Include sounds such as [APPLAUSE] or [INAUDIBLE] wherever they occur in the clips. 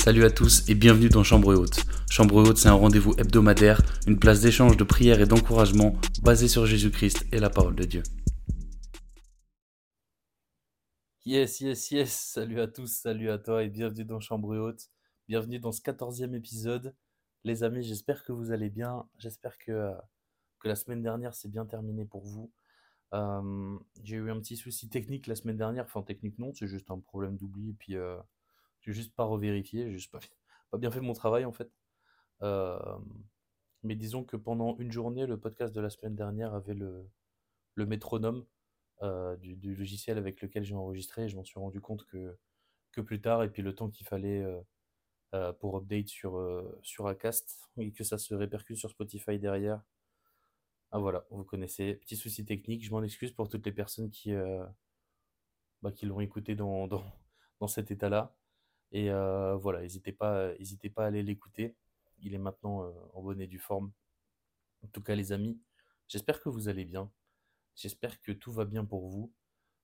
Salut à tous et bienvenue dans Chambre Haute. Chambre Haute, c'est un rendez-vous hebdomadaire, une place d'échange, de prière et d'encouragement basé sur Jésus-Christ et la parole de Dieu. Yes, yes, yes. Salut à tous, salut à toi et bienvenue dans Chambre Haute. Bienvenue dans ce quatorzième épisode. Les amis, j'espère que vous allez bien. J'espère que, euh, la semaine dernière s'est bien terminée pour vous. Euh, j'ai eu un petit souci technique la semaine dernière. Enfin, technique non, c'est juste un problème d'oubli. Et puis, euh, j'ai juste pas revérifié. J'ai juste pas, [LAUGHS] pas bien fait mon travail en fait. Euh, mais disons que pendant une journée, le podcast de la semaine dernière avait le, le métronome euh, du, du logiciel avec lequel j'ai enregistré. Et je m'en suis rendu compte que, que plus tard, et puis le temps qu'il fallait euh, pour update sur, sur Acast, [LAUGHS] et que ça se répercute sur Spotify derrière. Ah voilà, vous connaissez. Petit souci technique, je m'en excuse pour toutes les personnes qui, bah, qui l'ont écouté dans, dans, [LAUGHS] dans cet état-là. Et euh, voilà, n'hésitez pas, n'hésitez pas à aller l'écouter. Il est maintenant euh, en bonne et due forme. En tout cas, les amis, j'espère que vous allez bien. J'espère que tout va bien pour vous.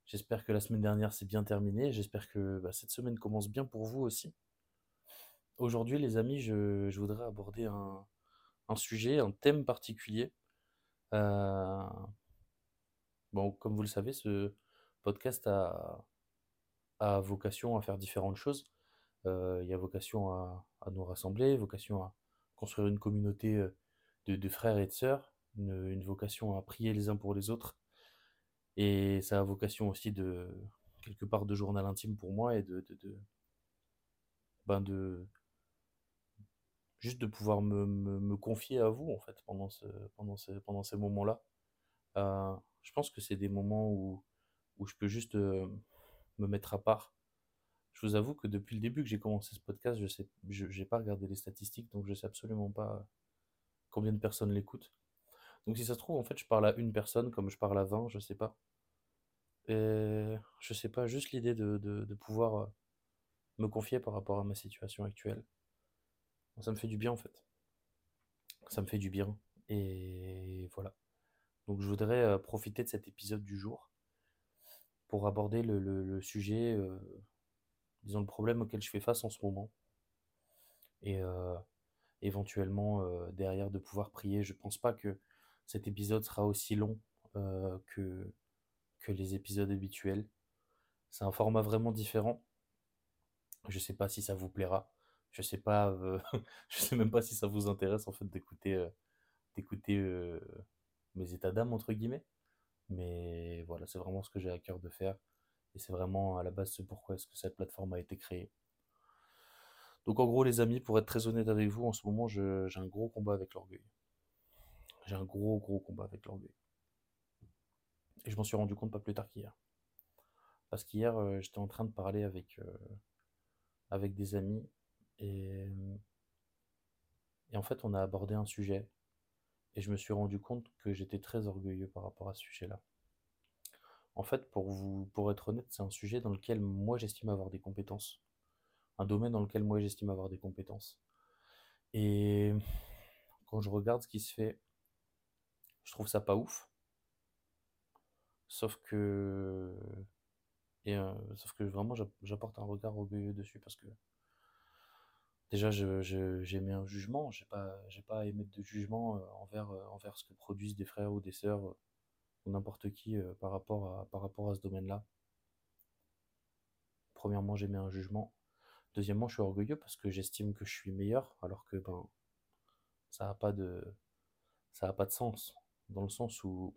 J'espère que la semaine dernière s'est bien terminée. J'espère que bah, cette semaine commence bien pour vous aussi. Aujourd'hui, les amis, je, voudrais aborder un, sujet, un thème particulier. Euh, bon, comme vous le savez, ce podcast a vocation à faire différentes choses. Euh, il y a vocation à, nous rassembler, vocation à construire une communauté euh, de, frères et de sœurs, une, vocation à prier les uns pour les autres. Et ça a vocation aussi de, quelque part, de journal intime pour moi et de, de, ben juste de pouvoir me, confier à vous, en fait, pendant ce, pendant ce, pendant ces moments-là. Euh, je pense que c'est des moments où, je peux juste me mettre à part. Je vous avoue que depuis le début que j'ai commencé ce podcast, je je, j'ai pas regardé les statistiques, donc je sais absolument pas combien de personnes l'écoutent. Donc si ça se trouve, en fait, je parle à une personne comme je parle à 20, je sais pas. Et je sais pas, juste l'idée de, de, pouvoir euh, me confier par rapport à ma situation actuelle. Ça me fait du bien en fait. Ça me fait du bien. Et voilà. Donc je voudrais euh, profiter de cet épisode du jour pour aborder le, le- le sujet, euh, disons le problème auquel je fais face en ce moment. Et euh, éventuellement euh, derrière de pouvoir prier. Je pense pas que cet épisode sera aussi long euh, que, les épisodes habituels. C'est un format vraiment différent. Je sais pas si ça vous plaira. Je sais [LAUGHS] sais même pas si ça vous intéresse en fait d'écouter d'écouter mes états d'âme entre guillemets. Mais voilà, c'est vraiment ce que j'ai à cœur de faire. Et c'est vraiment à la base ce pourquoi est-ce que cette plateforme a été créée. Donc en gros les amis, pour être très honnête avec vous, en ce moment j'ai un gros combat avec l'orgueil. J'ai un gros gros combat avec l'orgueil. Et je m'en suis rendu compte pas plus tard qu'hier. Parce qu'hier euh, j'étais en train de parler avec, euh, avec des amis et, et en fait on a abordé un sujet et je me suis rendu compte que j'étais très orgueilleux par rapport à ce sujet-là. En fait, pour vous, pour être honnête, c'est un sujet dans lequel moi j'estime avoir des compétences. Un domaine dans lequel moi j'estime avoir des compétences. Et quand je regarde ce qui se fait, je trouve ça pas ouf. Sauf que, et, euh, sauf que vraiment j'app- j'apporte un regard orgueilleux dessus parce que déjà je, je- j'ai mis un jugement, j'ai pas, j'ai pas à émettre de jugement euh, envers, euh, envers ce que produisent des frères ou des sœurs n'importe qui euh, par rapport à, par rapport à ce domaine-là. Premièrement, j'ai mis un jugement. Deuxièmement, je suis orgueilleux parce que j'estime que je suis meilleur, alors que ben ça a pas de a pas de sens, dans le sens où,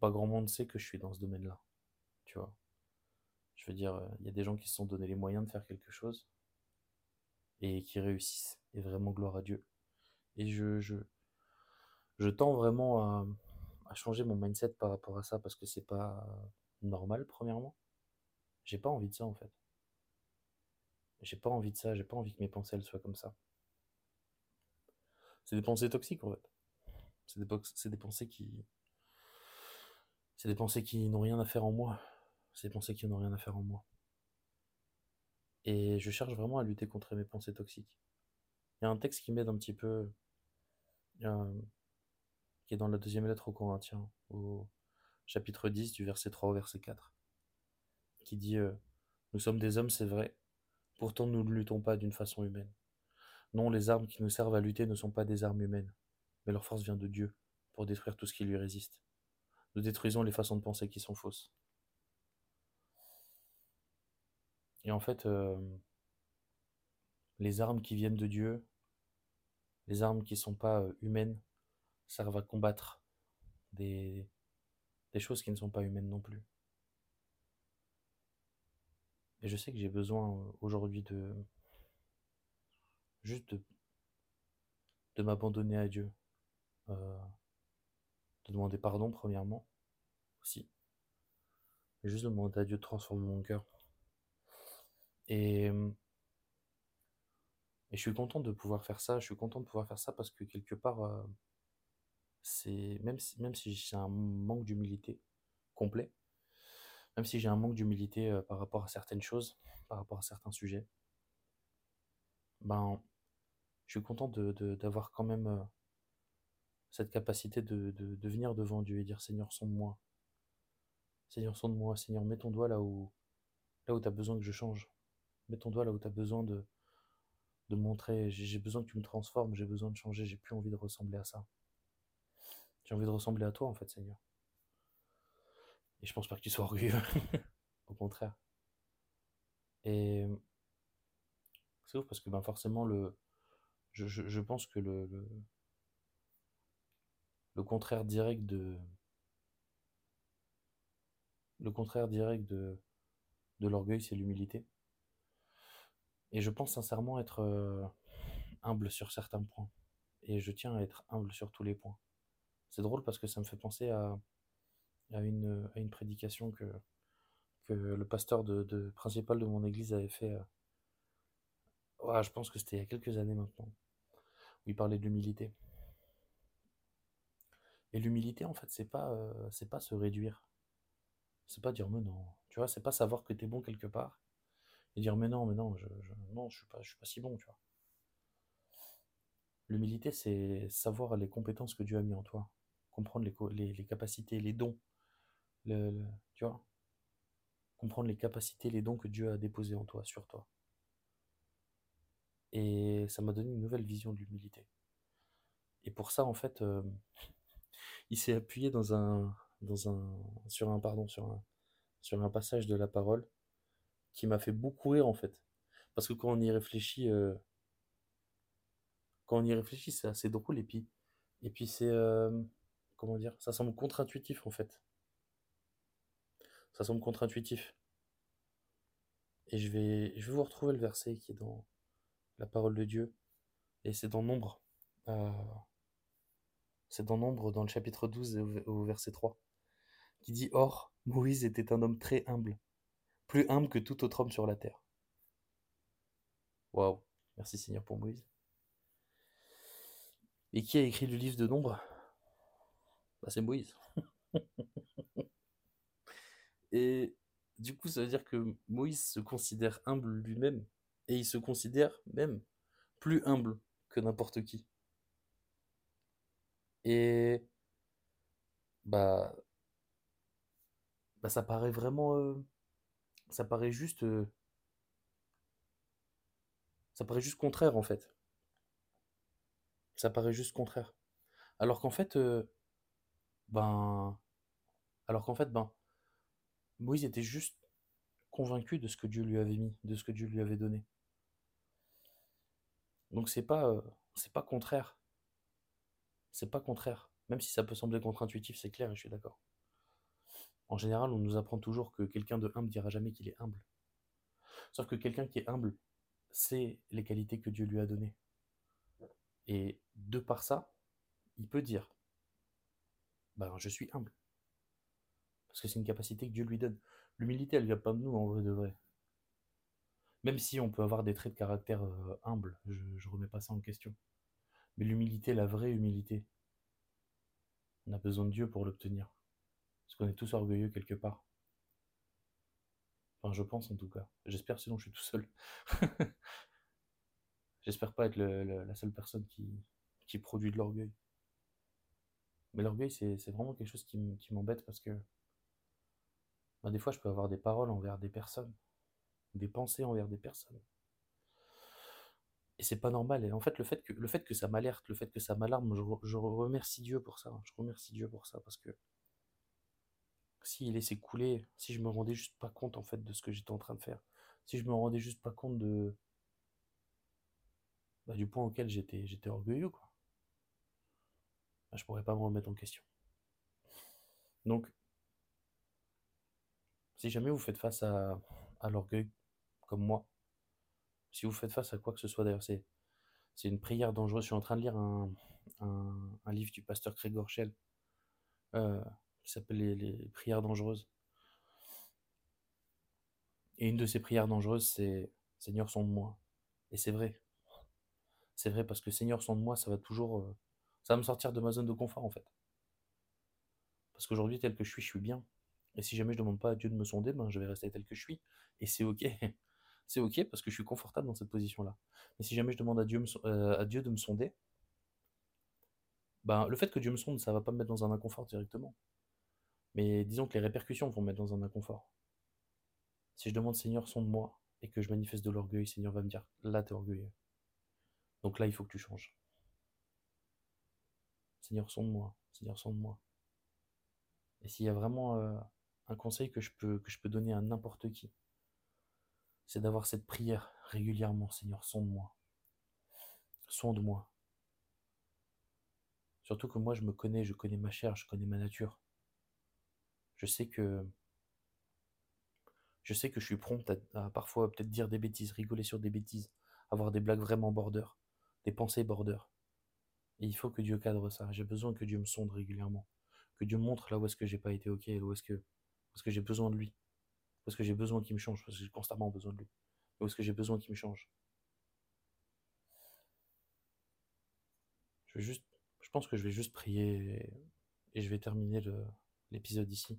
pas grand monde sait que je suis dans ce domaine-là, tu vois. Je veux dire, il y a des gens qui se sont donné les moyens de faire quelque chose et qui réussissent, et vraiment gloire à Dieu. Et je, je, je tends vraiment à, à changer mon mindset par rapport à ça parce que c'est pas normal, premièrement. J'ai pas envie de ça en fait. J'ai pas envie de ça, j'ai pas envie que mes pensées elles soient comme ça. C'est des pensées toxiques en fait. C'est des, pensées qui. C'est des pensées qui n'ont rien à faire en moi. C'est des pensées qui n'ont rien à faire en moi. Et je cherche vraiment à lutter contre mes pensées toxiques. Il y a un texte qui m'aide un petit peu, qui est dans la deuxième lettre aux Corinthiens, au chapitre 10, du verset 3 au verset 4, qui dit euh, Nous sommes des hommes, c'est vrai, Pourtant, nous ne luttons pas d'une façon humaine. Non, les armes qui nous servent à lutter ne sont pas des armes humaines, mais leur force vient de Dieu pour détruire tout ce qui lui résiste. Nous détruisons les façons de penser qui sont fausses. Et en fait, euh, les armes qui viennent de Dieu, les armes qui ne sont pas euh, humaines, servent à combattre des, des choses qui ne sont pas humaines non plus. Et je sais que j'ai besoin euh, aujourd'hui de juste de, de m'abandonner à Dieu, euh, de demander pardon premièrement aussi, juste de demander à Dieu de transformer mon cœur. Et, et je suis content de pouvoir faire ça, je suis content de pouvoir faire ça parce que quelque part, euh, c'est même si, j'ai un manque d'humilité complet, même si j'ai un manque d'humilité euh, par rapport à certaines choses, par rapport à certains sujets, ben, je suis content de, de- d'avoir quand même euh, cette capacité de, venir devant Dieu et dire Seigneur, sonde-moi. Seigneur, sonde-moi. Seigneur, mets ton doigt là où, là tu as besoin que je change. Mets ton doigt là où tu as besoin de, de montrer. J'ai besoin que tu me transformes, j'ai besoin de changer, j'ai plus envie de ressembler à ça. J'ai envie de ressembler à toi, en fait, Seigneur. Et je pense pas que tu sois orgueilleux. [LAUGHS] Au contraire. Et c'est ouf parce que ben forcément, le, je, pense que le, le, le contraire direct de, le contraire direct de, de l'orgueil, c'est l'humilité. Et je pense sincèrement être euh, humble sur certains points. Et je tiens à être humble sur tous les points. C'est drôle parce que ça me fait penser à, une, prédication que, le pasteur principal de mon église avait fait. euh, je pense que c'était il y a quelques années maintenant. Où il parlait de l'humilité. Et l'humilité, en fait, c'est pas, euh, pas se réduire. C'est pas dire, mais non. Tu vois, c'est pas savoir que t'es bon quelque part. Et dire, mais non, mais non, je, je, non, je suis pas, je suis pas si bon, tu vois. L'humilité, c'est savoir les compétences que Dieu a mis en toi. Comprendre les, les, capacités, les dons. Le- tu vois? Comprendre les capacités, les dons que Dieu a déposés en toi, sur toi. Et ça m'a donné une nouvelle vision de l'humilité. Et pour ça, en fait, euh, [LAUGHS] il s'est appuyé dans un, dans un, sur un, pardon, sur un, sur un passage de la parole qui m'a fait beaucoup rire, en fait. Parce que quand on y réfléchit, euh, quand on y réfléchit, c'est assez drôle. Et puis, et puis c'est, euh, comment dire, ça semble contre-intuitif, en fait. Ça semble contre-intuitif. Et je vais, je vous retrouver le verset qui est dans la parole de Dieu. Et c'est dans Nombre. Euh, c'est dans Nombre, dans le chapitre 12, au au verset 3, qui dit Or, Moïse était un homme très humble, plus humble que tout autre homme sur la terre. Waouh, merci Seigneur pour Moïse. Et qui a écrit le livre de Nombre? Bah, C'est Moïse. [LAUGHS] Et du coup, ça veut dire que Moïse se considère humble lui-même, et il se considère même plus humble que n'importe qui. Et bah, bah ça paraît vraiment, euh, ça paraît juste, euh, ça paraît juste contraire en fait. Ça paraît juste contraire. Alors qu'en fait, euh, ben, alors qu'en fait, ben, Moïse était juste convaincu de ce que Dieu lui avait mis, de ce que Dieu lui avait donné. Donc c'est pas, euh, c'est pas contraire. C'est pas contraire. Même si ça peut sembler contre-intuitif, c'est clair et je suis d'accord. En général, on nous apprend toujours que quelqu'un de humble dira jamais qu'il est humble. Sauf que quelqu'un qui est humble, c'est les qualités que Dieu lui a données. Et de par ça, il peut dire, ben je suis humble. Parce que c'est une capacité que Dieu lui donne. L'humilité, elle vient pas de nous en vrai de vrai. Même si on peut avoir des traits de caractère euh, humbles, je, je remets pas ça en question. Mais l'humilité, la vraie humilité, on a besoin de Dieu pour l'obtenir. Parce qu'on est tous orgueilleux quelque part. Enfin, je pense en tout cas. J'espère, sinon je suis tout seul. [LAUGHS] J'espère pas être la seule personne qui produit de l'orgueil. Mais l'orgueil, c'est vraiment quelque chose qui m'embête parce que bah, des fois, je peux avoir des paroles envers des personnes, des pensées envers des personnes. Et c'est pas normal. Et en fait, le fait que, le fait que ça m'alerte, le fait que ça m'alarme, je, je remercie Dieu pour ça. Je remercie Dieu pour ça parce que s'il laissait couler, si je me rendais juste pas compte en fait de ce que j'étais en train de faire, si je me rendais juste pas compte de bah, du point auquel j'étais j'étais orgueilleux quoi, je pourrais pas me remettre en question. Donc, si jamais vous faites face à, l'orgueil comme moi, si vous faites face à quoi que ce soit d'ailleurs, c'est c'est une prière dangereuse. Je suis en train de lire un, livre du pasteur Craig Gorchel. Euh, qui s'appelle les, prières dangereuses. Et une de ces prières dangereuses, c'est Seigneur, de moi. Et c'est vrai. C'est vrai parce que Seigneur, de moi, ça va toujours. Euh, ça va me sortir de ma zone de confort en fait. Parce qu'aujourd'hui, tel que je suis, je suis bien. Et si jamais je ne demande pas à Dieu de me sonder, ben, je vais rester tel que je suis. Et c'est ok. [LAUGHS] c'est ok parce que je suis confortable dans cette position-là. Mais si jamais je demande à Dieu, euh, de me sonder, ben, le fait que Dieu me sonde, ça va pas me mettre dans un inconfort directement. Mais disons que les répercussions vont me mettre dans un inconfort. Si je demande Seigneur, de moi et que je manifeste de l'orgueil, Seigneur va me dire là, t'es orgueilleux. Donc là, il faut que tu changes. Seigneur, sonde-moi. Seigneur, sonde-moi. Et s'il y a vraiment euh, un conseil que je peux, donner à n'importe qui, c'est d'avoir cette prière régulièrement. Seigneur, sonde-moi. Sonde-moi. Surtout que moi, je me connais, je connais ma chair, je connais ma nature. Je sais que je sais que je suis prompt à, parfois peut-être dire des bêtises, rigoler sur des bêtises, avoir des blagues vraiment border, des pensées border. Et il faut que Dieu cadre ça. J'ai besoin que Dieu me sonde régulièrement, que Dieu montre là où est-ce que j'ai pas été ok, où est-ce que j'ai besoin de lui, parce que j'ai besoin qu'il me change, parce que j'ai constamment besoin de lui, où est-ce que j'ai besoin qu'il me change. Je vais juste, je pense que je vais juste prier et je vais terminer l'épisode ici.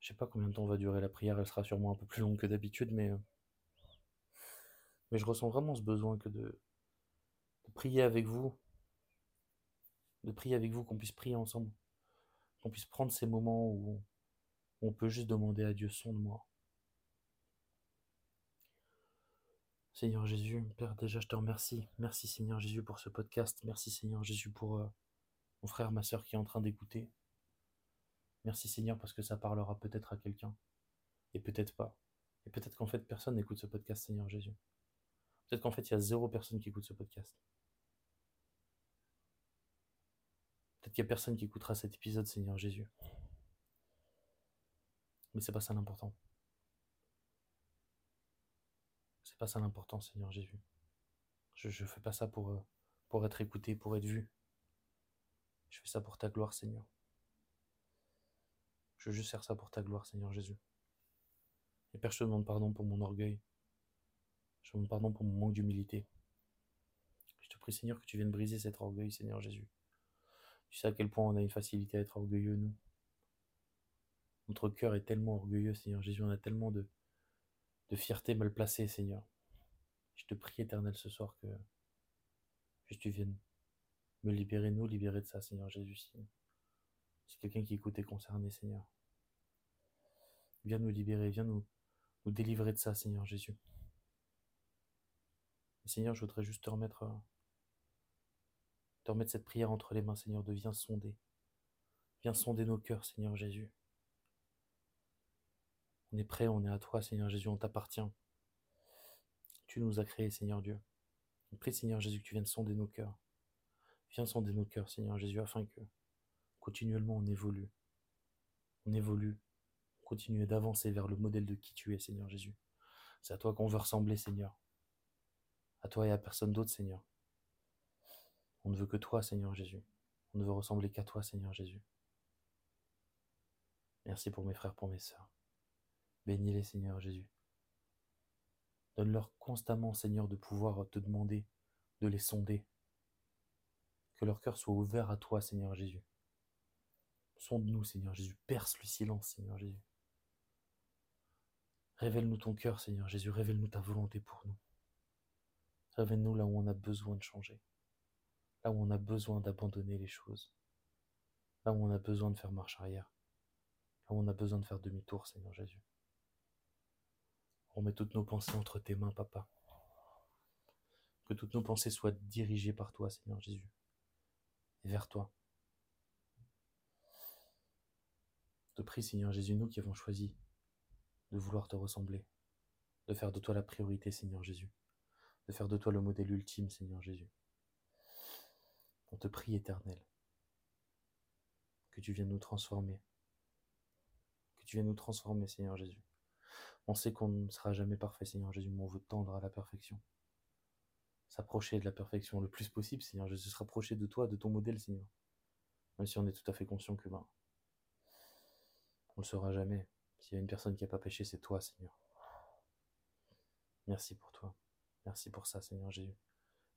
Je sais pas combien de temps va durer la prière, elle sera sûrement un peu plus longue que d'habitude, mais, euh, mais je ressens vraiment ce besoin que de, prier avec vous, de prier avec vous, qu'on puisse prier ensemble, qu'on puisse prendre ces moments où on, peut juste demander à Dieu son de moi. Seigneur Jésus, Père, déjà je te remercie. Merci Seigneur Jésus pour ce podcast. Merci Seigneur Jésus pour euh, mon frère, ma soeur qui est en train d'écouter. Merci Seigneur parce que ça parlera peut-être à quelqu'un. Et peut-être pas. Et peut-être qu'en fait personne n'écoute ce podcast Seigneur Jésus. Peut-être qu'en fait il y a zéro personne qui écoute ce podcast. Peut-être qu'il n'y a personne qui écoutera cet épisode Seigneur Jésus. Mais c'est pas ça l'important. C'est pas ça l'important Seigneur Jésus. Je ne fais pas ça pour, euh, pour être écouté, pour être vu. Je fais ça pour ta gloire Seigneur. Je veux juste faire ça pour ta gloire, Seigneur Jésus. Et Père, je te demande pardon pour mon orgueil. Je demande pardon pour mon manque d'humilité. Je te prie, Seigneur, que tu viennes briser cet orgueil, Seigneur Jésus. Tu sais à quel point on a une facilité à être orgueilleux, nous. Notre cœur est tellement orgueilleux, Seigneur Jésus. On a tellement de, fierté mal placée, Seigneur. Je te prie, éternel, ce soir, que, que tu viennes me libérer, nous libérer de ça, Seigneur Jésus. C'est quelqu'un qui écoute est concerné, Seigneur. Viens nous libérer, viens nous, nous délivrer de ça, Seigneur Jésus. Seigneur, je voudrais juste te remettre, euh, te remettre cette prière entre les mains, Seigneur, de viens sonder. Viens sonder nos cœurs, Seigneur Jésus. On est prêt, on est à toi, Seigneur Jésus, on t'appartient. Tu nous as créés, Seigneur Dieu. On prie, Seigneur Jésus, que tu viennes sonder nos cœurs. Viens sonder nos cœurs, Seigneur Jésus, afin que continuellement on évolue. On évolue, on continue d'avancer vers le modèle de qui tu es, Seigneur Jésus. C'est à toi qu'on veut ressembler, Seigneur. À toi et à personne d'autre, Seigneur. On ne veut que toi, Seigneur Jésus. On ne veut ressembler qu'à toi, Seigneur Jésus. Merci pour mes frères, pour mes sœurs. Bénis-les, Seigneur Jésus. Donne-leur constamment, Seigneur, de pouvoir te demander, de les sonder. Que leur cœur soit ouvert à toi, Seigneur Jésus. Sonde-nous, Seigneur Jésus. Perce le silence, Seigneur Jésus. Révèle-nous ton cœur, Seigneur Jésus. Révèle-nous ta volonté pour nous. Révèle-nous là où on a besoin de changer. Là où on a besoin d'abandonner les choses. Là où on a besoin de faire marche arrière. Là où on a besoin de faire demi-tour, Seigneur Jésus. On met toutes nos pensées entre tes mains, Papa. Que toutes nos pensées soient dirigées par toi, Seigneur Jésus, et vers toi. Je te prie, Seigneur Jésus, nous qui avons choisi de vouloir te ressembler, de faire de toi la priorité, Seigneur Jésus, de faire de toi le modèle ultime, Seigneur Jésus. On te prie, éternel, que tu viennes nous transformer, que tu viennes nous transformer, Seigneur Jésus. On sait qu'on ne sera jamais parfait, Seigneur Jésus, mais on veut tendre à la perfection. S'approcher de la perfection le plus possible, Seigneur Jésus, se rapprocher de toi, de ton modèle, Seigneur. Même si on est tout à fait conscient que, ben, on ne le saura jamais. S'il y a une personne qui n'a pas péché, c'est toi, Seigneur. Merci pour toi. Merci pour ça, Seigneur Jésus.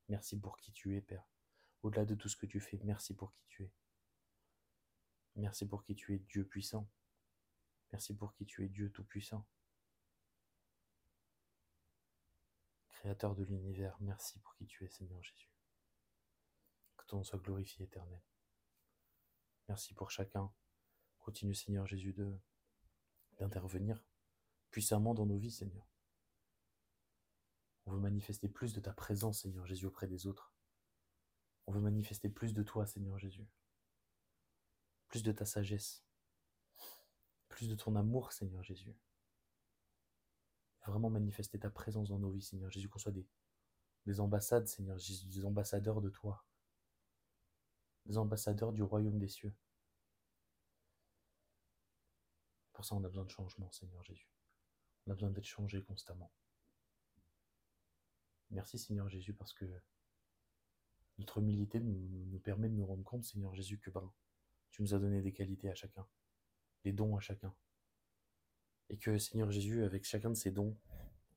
Merci pour qui tu es, Père. Au-delà de tout ce que tu fais, merci pour qui tu es. Merci pour qui tu es, Dieu puissant. Merci pour qui tu es, Dieu tout-puissant. Créateur de l'univers, merci pour qui tu es, Seigneur Jésus. Que ton nom soit glorifié, éternel. Merci pour chacun. Continue, Seigneur Jésus, d'intervenir puissamment dans nos vies, Seigneur. On veut manifester plus de ta présence, Seigneur Jésus, auprès des autres. On veut manifester plus de toi, Seigneur Jésus. Plus de ta sagesse. Plus de ton amour, Seigneur Jésus vraiment manifester ta présence dans nos vies, Seigneur Jésus, qu'on soit des, des ambassades, Seigneur Jésus, des ambassadeurs de toi, des ambassadeurs du royaume des cieux. Pour ça, on a besoin de changement, Seigneur Jésus. On a besoin d'être changé constamment. Merci, Seigneur Jésus, parce que notre humilité nous, permet de nous rendre compte, Seigneur Jésus, que ben, tu nous as donné des qualités à chacun, des dons à chacun. Et que Seigneur Jésus, avec chacun de ces dons,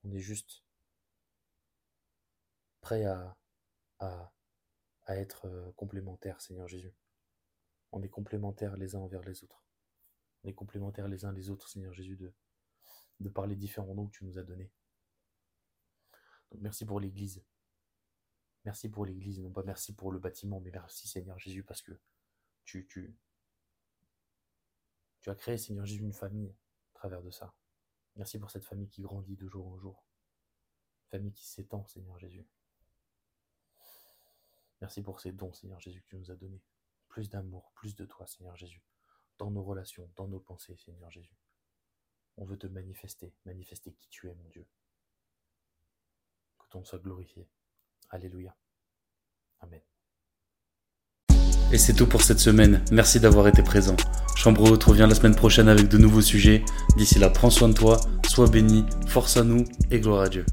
on est juste prêt à, être euh, complémentaires, Seigneur Jésus. On est complémentaires les uns envers les autres. On est complémentaires les uns les autres, Seigneur Jésus, de, de par différents dons que tu nous as donnés. Merci pour l'Église. Merci pour l'Église, non pas merci pour le bâtiment, mais merci Seigneur Jésus parce que tu, tu, as créé, Seigneur Jésus, une famille travers de ça. Merci pour cette famille qui grandit de jour en jour. Famille qui s'étend, Seigneur Jésus. Merci pour ces dons, Seigneur Jésus, que tu nous as donnés. Plus d'amour, plus de toi, Seigneur Jésus. Dans nos relations, dans nos pensées, Seigneur Jésus. On veut te manifester, manifester qui tu es, mon Dieu. Et c'est tout pour cette semaine. Merci d'avoir été présent. Chambre Haute revient la semaine prochaine avec de nouveaux sujets. D'ici là, prends soin de toi, sois béni, force à nous et gloire à Dieu.